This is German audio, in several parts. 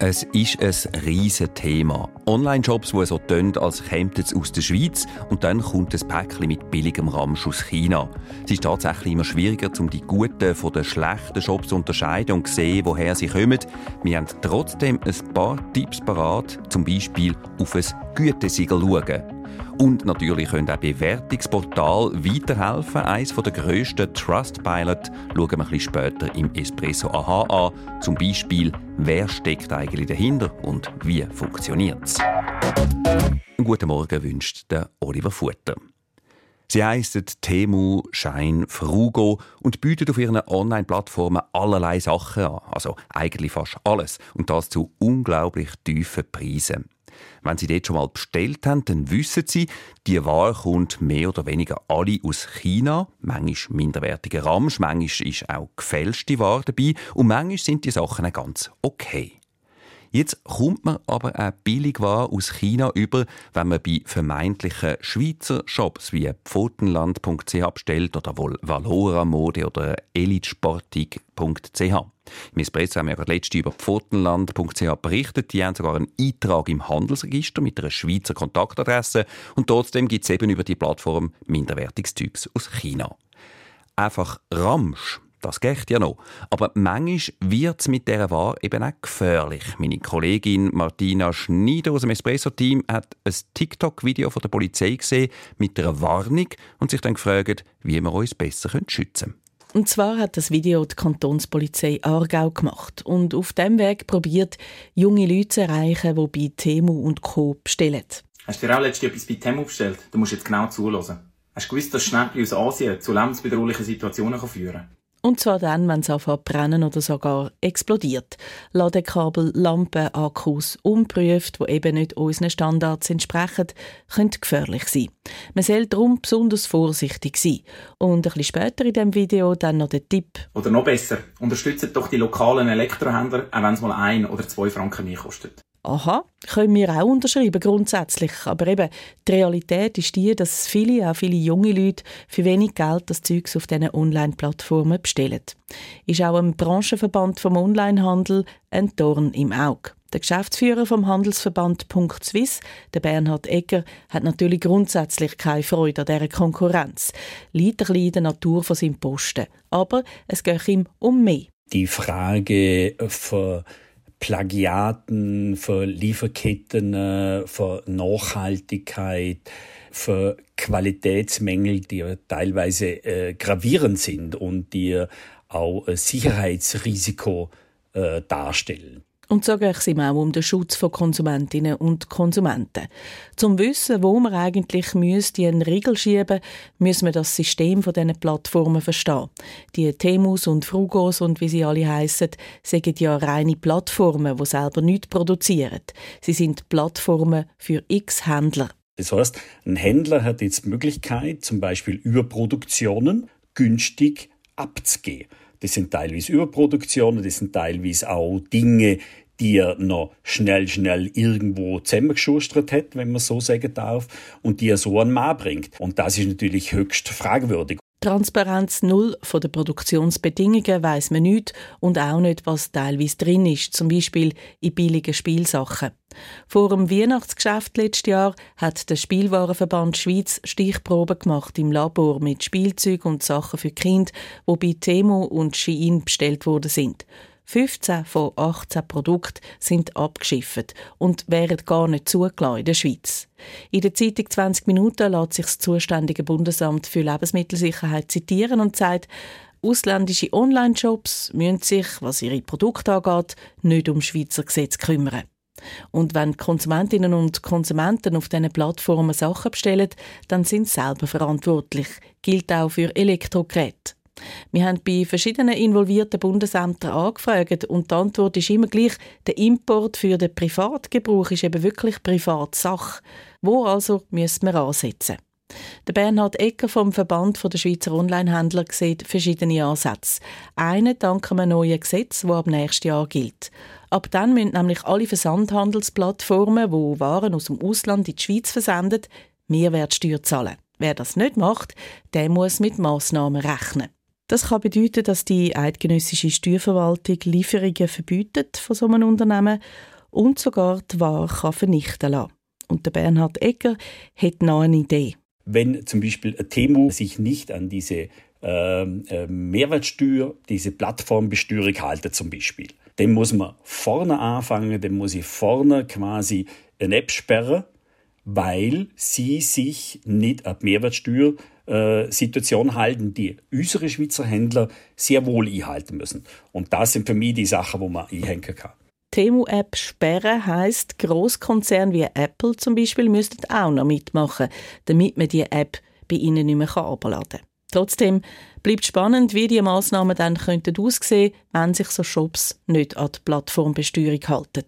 es ist ein riesiges Thema. Online-Shops, die so tun, als kämen sie aus der Schweiz und dann kommt ein Päckchen mit billigem Ramsch aus China. Es ist tatsächlich immer schwieriger, um die guten von den schlechten Shops zu unterscheiden und zu sehen, woher sie kommen. Wir haben trotzdem ein paar Tipps parat, zum Beispiel auf ein Gütesiegel schauen. Und natürlich können auch Bewertungsportale weiterhelfen. Eines der grössten Trustpilot schauen wir ein bisschen später im Espresso AHA an. Zum Beispiel, wer steckt eigentlich dahinter und wie funktioniert es. Guten Morgen wünscht der Oliver Futter. Sie heissen Temu, Shine, Frugo und bieten auf ihren Online-Plattformen allerlei Sachen an. Also eigentlich fast alles. Und das zu unglaublich tiefen Preisen. Wenn Sie dort schon mal bestellt haben, dann wissen Sie, die Ware kommt mehr oder weniger alle aus China. Manchmal minderwertige Ramsch, manchmal ist auch gefälschte Ware dabei und manchmal sind die Sachen ganz okay. Jetzt kommt man aber auch Billigware aus China über, wenn man bei vermeintlichen Schweizer Shops wie pfotenland.ch bestellt oder wohl Valora Mode oder elitsportig.ch. Im Espresso haben wir letzte über pfotenland.ch berichtet. Die haben sogar einen Eintrag im Handelsregister mit einer Schweizer Kontaktadresse und trotzdem gibt es eben über die Plattform minderwertiges aus China. Einfach Ramsch das geht ja noch. Aber manchmal wird es mit dieser Ware eben auch gefährlich. Meine Kollegin Martina Schneider aus dem Espresso-Team hat ein TikTok-Video von der Polizei gesehen mit einer Warnung und sich dann gefragt, wie wir uns besser schützen können. Und zwar hat das Video die Kantonspolizei Aargau gemacht und auf dem Weg probiert, junge Leute zu erreichen, die bei Temu und Co. bestellen. Hast du dir auch letztens etwas bei Temu bestellt? Du musst jetzt genau zuhören. Hast du gewusst, dass Schnäppchen aus Asien zu lebensbedrohlichen Situationen führen können? Und zwar dann, wenn es anfängt brennen oder sogar explodiert. Ladekabel, Lampen, Akkus, unprüft, die eben nicht unseren Standards entsprechen, können gefährlich sein. Man soll darum besonders vorsichtig sein. Und ein bisschen später in diesem Video dann noch der Tipp. Oder noch besser, unterstützt doch die lokalen Elektrohändler, auch wenn es mal ein oder zwei Franken mehr kostet. Aha, können wir auch unterschreiben, grundsätzlich. Aber eben, die Realität ist die, dass viele, auch viele junge Leute, für wenig Geld das Zeugs auf diesen Online-Plattformen bestellen. Ist auch ein Branchenverband vom Onlinehandel ein Dorn im Auge. Der Geschäftsführer vom Handelsverband .swiss, der Bernhard Egger, hat natürlich grundsätzlich keine Freude an dieser Konkurrenz. Liegt ein bisschen in der Natur von seinem Posten. Aber es geht ihm um mehr. Die Frage für Plagiaten, für Lieferketten, äh, für Nachhaltigkeit, für Qualitätsmängel, die teilweise äh, gravierend sind und die auch Sicherheitsrisiko äh, darstellen. Und so geht es ihm auch um den Schutz von Konsumentinnen und Konsumenten. Zum Wissen, wo man eigentlich müsste einen Riegel schieben müssen wir das System von diesen Plattformen verstehen. Die Temus und Frugos und wie sie alle heissen, sind ja reine Plattformen, die selber nichts produzieren. Sie sind Plattformen für x Händler. Das heißt, ein Händler hat jetzt die Möglichkeit, zum Beispiel Überproduktionen günstig abzugeben. Das sind teilweise Überproduktionen, das sind teilweise auch Dinge, die er noch schnell, schnell irgendwo zusammengeschustert hat, wenn man so sagen darf, und die er so an Mann bringt. Und das ist natürlich höchst fragwürdig. Transparenz null von den Produktionsbedingungen weiß man nicht und auch nicht, was teilweise drin ist, zum Beispiel in billigen Spielsachen. Vor dem Weihnachtsgeschäft letztes Jahr hat der Spielwarenverband Schweiz Stichproben gemacht im Labor mit Spielzeug und Sachen für Kinder, wo bei Temo und Shein bestellt worden sind. 15 von 18 Produkten sind abgeschifft und wären gar nicht zugelassen in der Schweiz. In der Zeitung 20 Minuten lässt sich das zuständige Bundesamt für Lebensmittelsicherheit zitieren und sagt, ausländische Online-Shops müssen sich, was ihre Produkte angeht, nicht um Schweizer Gesetze kümmern. Und wenn Konsumentinnen und Konsumenten auf diesen Plattformen Sachen bestellen, dann sind sie selber verantwortlich. Gilt auch für Elektrogeräte. Wir haben bei verschiedenen involvierten Bundesämtern angefragt und die Antwort ist immer gleich, der Import für den Privatgebrauch ist eben wirklich Privatsache. Wo also müssen wir ansetzen? Der Bernhard Ecker vom Verband der Schweizer Onlinehändler sieht verschiedene Ansätze. Einen dank einem neuen Gesetz, das ab nächstes Jahr gilt. Ab dann müssen nämlich alle Versandhandelsplattformen, die Waren aus dem Ausland in die Schweiz versenden, Mehrwertsteuer zahlen. Wer das nicht macht, der muss mit Massnahmen rechnen. Das kann bedeuten, dass die eidgenössische Steuerverwaltung Lieferungen verbietet von so einem Unternehmen und sogar die Ware vernichten lassen. Und der Bernhard Egger hat noch eine Idee. Wenn zum Beispiel Temu sich nicht an diese äh, Mehrwertsteuer, diese Plattformbesteuerung halten zum Beispiel, dann muss man vorne anfangen, dann muss ich vorne quasi eine App sperren, weil sie sich nicht an die Mehrwertsteuersituation äh, halten, die unsere Schweizer Händler sehr wohl einhalten müssen. Und das sind für mich die Sachen, wo man einhängen kann. Temu-App sperren heisst, Großkonzerne wie Apple zum Beispiel müssten auch noch mitmachen, damit man die App bei ihnen nicht mehr herunterladen kann. Trotzdem bleibt spannend, wie die Massnahmen dann könnten aussehen, wenn sich so Shops nicht an die Plattformbesteuerung halten.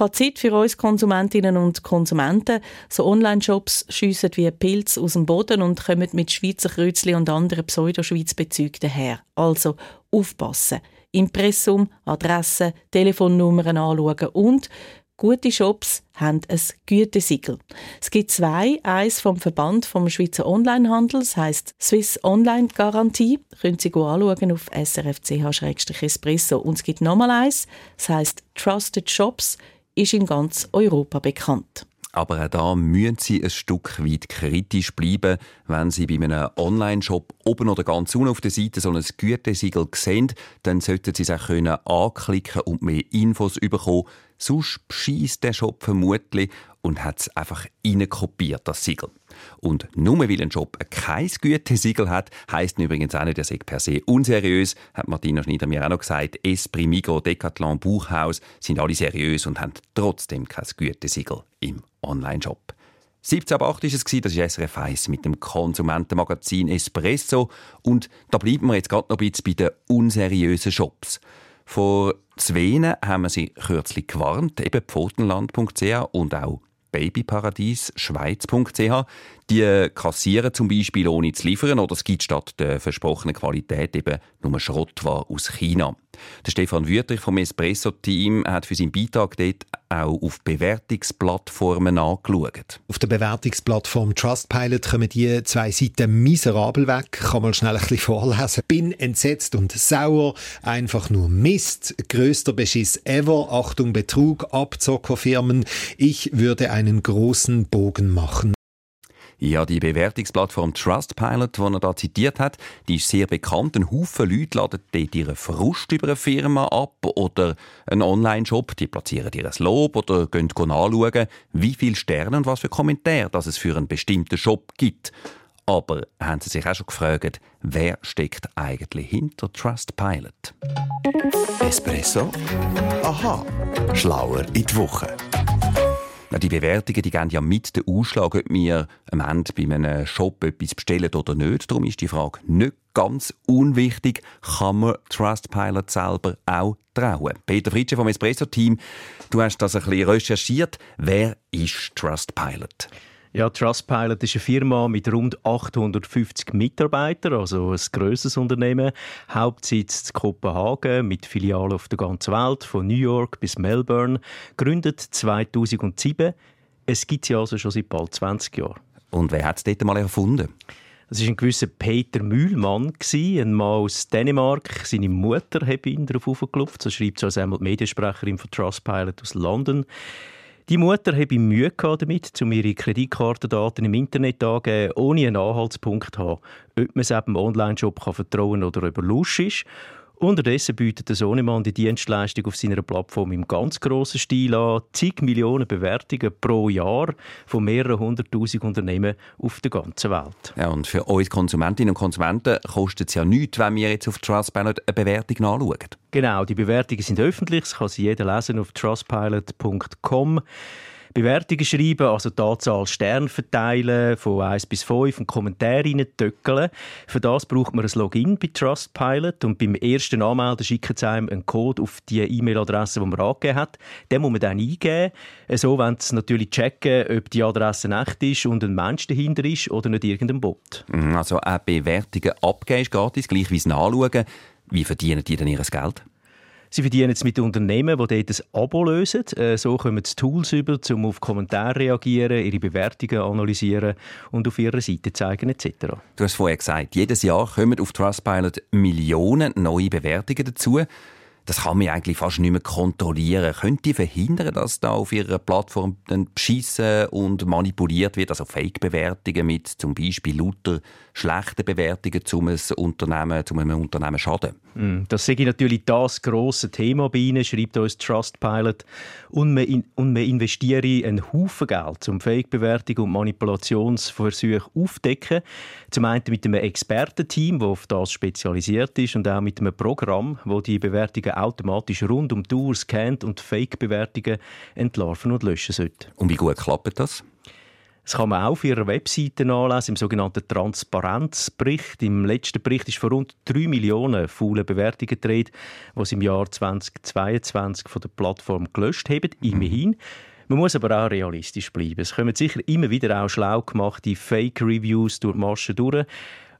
Fazit für uns Konsumentinnen und Konsumenten: So Online-Shops schiessen wie Pilz aus dem Boden und kommen mit Schweizer Kreuzli und anderen Pseudo-Schweiz-Bezügen daher. Also aufpassen. Impressum, Adresse, Telefonnummern anschauen und Gute Shops haben ein Gütesiegel. Es gibt zwei. Eins vom Verband vom Schweizer Onlinehandel, das heisst Swiss Online Garantie. Können Sie anschauen auf srfch-espresso. Und es gibt nochmal eins, das heisst Trusted Shops, ist in ganz Europa bekannt. Aber auch da müssen Sie ein Stück weit kritisch bleiben, wenn Sie bei einem Online-Shop oben oder ganz unten auf der Seite so ein Gütesiegel sehen, dann sollten Sie es auch anklicken und mehr Infos bekommen. Sonst schießt der Shop vermutlich und hat es einfach kopiert, das Siegel. Und nur weil ein Job kein Gütesiegel hat, heisst übrigens auch nicht, er sei per se unseriös, hat Martina Schneider mir auch noch gesagt. Esprit, Migros, Decathlon, Buchhaus sind alle seriös und haben trotzdem kein Gütesiegel im Online-Shop. 17 ab 8 war es, das ist SRF 1 mit dem Konsumentenmagazin Espresso. Und da bleiben wir jetzt gerade noch ein bisschen bei den unseriösen Shops. Vor zwei haben wir sie kürzlich gewarnt, eben pfotenland.ch und auch babyparadiesschweiz.ch. Die kassieren zum Beispiel ohne zu liefern oder es gibt statt der versprochenen Qualität eben nur Schrottware aus China. Der Stefan Wüthrich vom Espresso-Team hat für seinen Beitrag dort auch auf Bewertungsplattformen angeschaut. Auf der Bewertungsplattform Trustpilot kommen die zwei Seiten miserabel weg. Kann man schnell ein bisschen vorlesen. Bin entsetzt und sauer. Einfach nur Mist. Größter Beschiss ever. Achtung Betrug. Abzockerfirmen. Ich würde einen großen Bogen machen. Ja, die Bewertungsplattform Trustpilot, die er da zitiert hat, die ist sehr bekannt. Ein Haufen Leute laden dort ihren Frust über eine Firma ab oder einen Online-Shop. Die platzieren ihr Lob oder gehen anschauen, wie viele Sterne und was für Kommentare es für einen bestimmten Shop gibt. Aber haben Sie sich auch schon gefragt, wer steckt eigentlich hinter Trustpilot? Espresso? Aha. Schlauer in die Woche. Die Bewertungen die geben ja mit den Ausschlag, ob wir am Ende bei einem Shop etwas bestellen oder nicht. Darum ist die Frage nicht ganz unwichtig. Kann man Trustpilot selber auch trauen? Peter Fritsche vom Espresso-Team, du hast das ein bisschen recherchiert. Wer ist Trustpilot? Ja, Trustpilot ist eine Firma mit rund 850 Mitarbeitern, also ein grosses Unternehmen. Hauptsitz in Kopenhagen mit Filialen auf der ganzen Welt, von New York bis Melbourne. Gründet 2007. Es gibt sie also schon seit bald 20 Jahren. Und wer hat es dort mal erfunden? Das war ein gewisser Peter Mühlmann, ein Mann aus Dänemark. Seine Mutter hat ihn darauf aufgeklopft. So schreibt so einmal die Mediensprecherin von Trustpilot aus London. Die Mutter hatte Mühe damit, um ihre Kreditkartendaten im Internet anzugeben, ohne einen Anhaltspunkt zu haben, ob man es eben im Online-Shop vertrauen oder über Lusch ist. Unterdessen bietet der Sohnemann die Dienstleistung auf seiner Plattform im ganz grossen Stil an. Zig Millionen Bewertungen pro Jahr von mehreren hunderttausend Unternehmen auf der ganzen Welt. Ja, und für uns Konsumentinnen und Konsumenten kostet es ja nichts, wenn wir jetzt auf Trustpilot eine Bewertung nachschauen. Genau, die Bewertungen sind öffentlich, das kann sie jeder lesen auf trustpilot.com. Bewertungen schreiben, also die Anzahl Sterne verteilen, von 1 bis 5 und Kommentare reintöckeln. Für das braucht man ein Login bei Trustpilot und beim ersten Anmelden schickt es einem einen Code auf die E-Mail-Adresse, die man angegeben hat. Den muss man dann eingeben. So wollen sie natürlich checken, ob die Adresse echt ist und ein Mensch dahinter ist oder nicht irgendein Bot. Mhm, also auch Bewertungen abgeben ist gratis, gleich wie es nachschauen. Wie verdienen die denn ihr Geld? Sie verdienen jetzt mit Unternehmen, die dort ein Abo lösen. Äh, so kommen sie Tools über, um auf Kommentare reagieren, ihre Bewertungen analysieren und auf ihrer Seite zeigen etc. Du hast vorher gesagt, jedes Jahr kommen auf Trustpilot Millionen neue Bewertungen dazu das kann man eigentlich fast nicht mehr kontrollieren. Könnt ihr verhindern, dass da auf ihrer Plattform dann beschissen und manipuliert wird, also Fake-Bewertungen mit zum Beispiel lauter schlechten Bewertungen zum Unternehmen, zum einem Unternehmen schaden? Mm, das sehe ich natürlich das grosse Thema bei Ihnen, schreibt uns Trustpilot. Und man, in, und man investiere einen Haufen Geld, um Fake-Bewertungen und Manipulationsversuche aufzudecken. Zum einen mit einem Expertenteam, das auf das spezialisiert ist, und auch mit einem Programm, das die Bewertungen automatisch rund um die Uhr scannt und Fake-Bewertungen entlarven und löschen sollte. Und wie gut klappt das? Das kann man auch auf ihrer Webseite nachlesen, im sogenannten Transparenzbericht. Im letzten Bericht ist von rund 3 Millionen faule Bewertungen gedreht, die sie im Jahr 2022 von der Plattform gelöscht haben. Immerhin. Man muss aber auch realistisch bleiben. Es kommen sicher immer wieder auch schlau gemachte Fake-Reviews durch die Masche durch.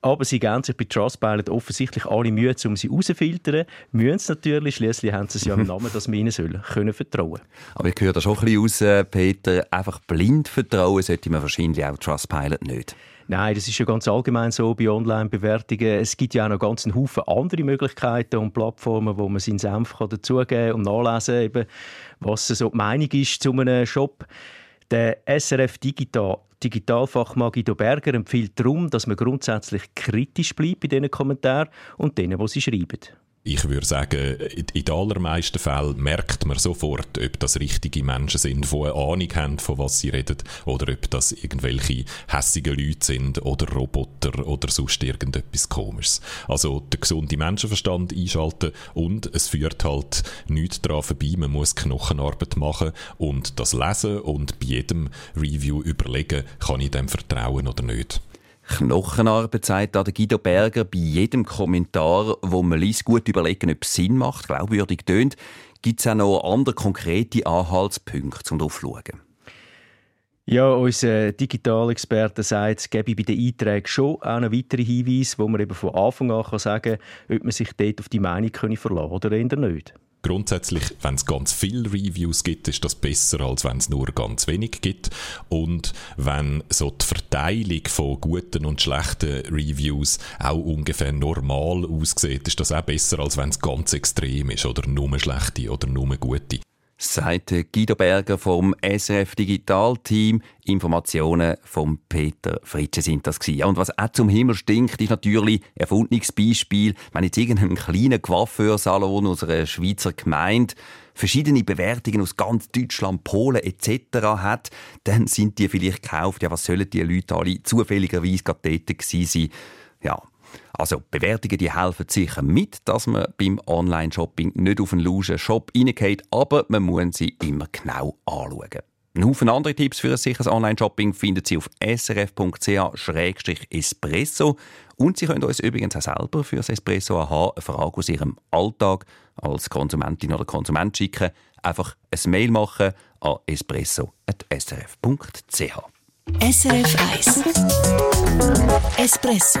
Aber sie geben sich bei Trustpilot offensichtlich alle Mühe, um sie herauszufiltern. Müssen es natürlich, schließlich haben sie es ja im Namen, dass wir ihnen sollen, können vertrauen Aber ich höre da schon ein bisschen raus, äh, Peter, einfach blind vertrauen sollte man wahrscheinlich auch Trustpilot nicht. Nein, das ist ja ganz allgemein so bei Online-Bewertungen. Es gibt ja auch noch ganz einen Haufen andere Möglichkeiten und Plattformen, wo man seinen Senf dazugeben kann und nachlesen eben, was so die Meinung ist zu einem Shop. Der SRF Digital Digitalfachmann Guido Berger empfiehlt darum, dass man grundsätzlich kritisch bleibt bei diesen Kommentaren und denen, die sie schreiben. Ich würde sagen, in den allermeisten Fällen merkt man sofort, ob das richtige Menschen sind, die eine Ahnung haben, von was sie reden, oder ob das irgendwelche hässigen Leute sind, oder Roboter, oder sonst irgendetwas Komisches. Also den gesunden Menschenverstand einschalten und es führt halt nichts daran vorbei, man muss Knochenarbeit machen und das lesen und bei jedem Review überlegen, kann ich dem vertrauen oder nicht. Knochenarbeit, sagt da der Guido Berger, bei jedem Kommentar, wo man liest, gut überlegen, ob es Sinn macht, glaubwürdig tönt. Gibt es auch noch andere konkrete Anhaltspunkte, um darauf zu schauen? Ja, unser Digitalexperte sagt, es gebe bei den Einträgen schon auch noch weitere Hinweise, wo man eben von Anfang an sagen kann, ob man sich dort auf die Meinung verlassen können oder nicht grundsätzlich, wenn es ganz viele Reviews gibt, ist das besser, als wenn es nur ganz wenig gibt. Und wenn so die Verteilung von guten und schlechten Reviews auch ungefähr normal aussieht, ist das auch besser, als wenn es ganz extrem ist oder nur schlechte oder nur gute sagt Guido Berger vom SRF Digital Team. Informationen von Peter Fritsche sind das gewesen. und was auch zum Himmel stinkt, ist natürlich ein erfundenes Beispiel. Wenn jetzt irgendein kleiner Coiffeursalon aus einer Schweizer Gemeinde verschiedene Bewertungen aus ganz Deutschland, Polen etc. hat, dann sind die vielleicht gekauft. Ja, was sollen die Leute alle zufälligerweise gerade dort gewesen sein? Ja, also Bewertungen die helfen sicher mit, dass man beim Online-Shopping nicht auf einen lauschen Shop reingeht, aber man muss sie immer genau anschauen. Ein Haufen andere Tipps für ein sicheres Online-Shopping finden Sie auf srf.ch-espresso und Sie können uns übrigens auch selber für das Espresso AH eine Frage aus Ihrem Alltag als Konsumentin oder Konsument schicken. Einfach ein Mail machen an espresso.srf.ch. SRF 1 Espresso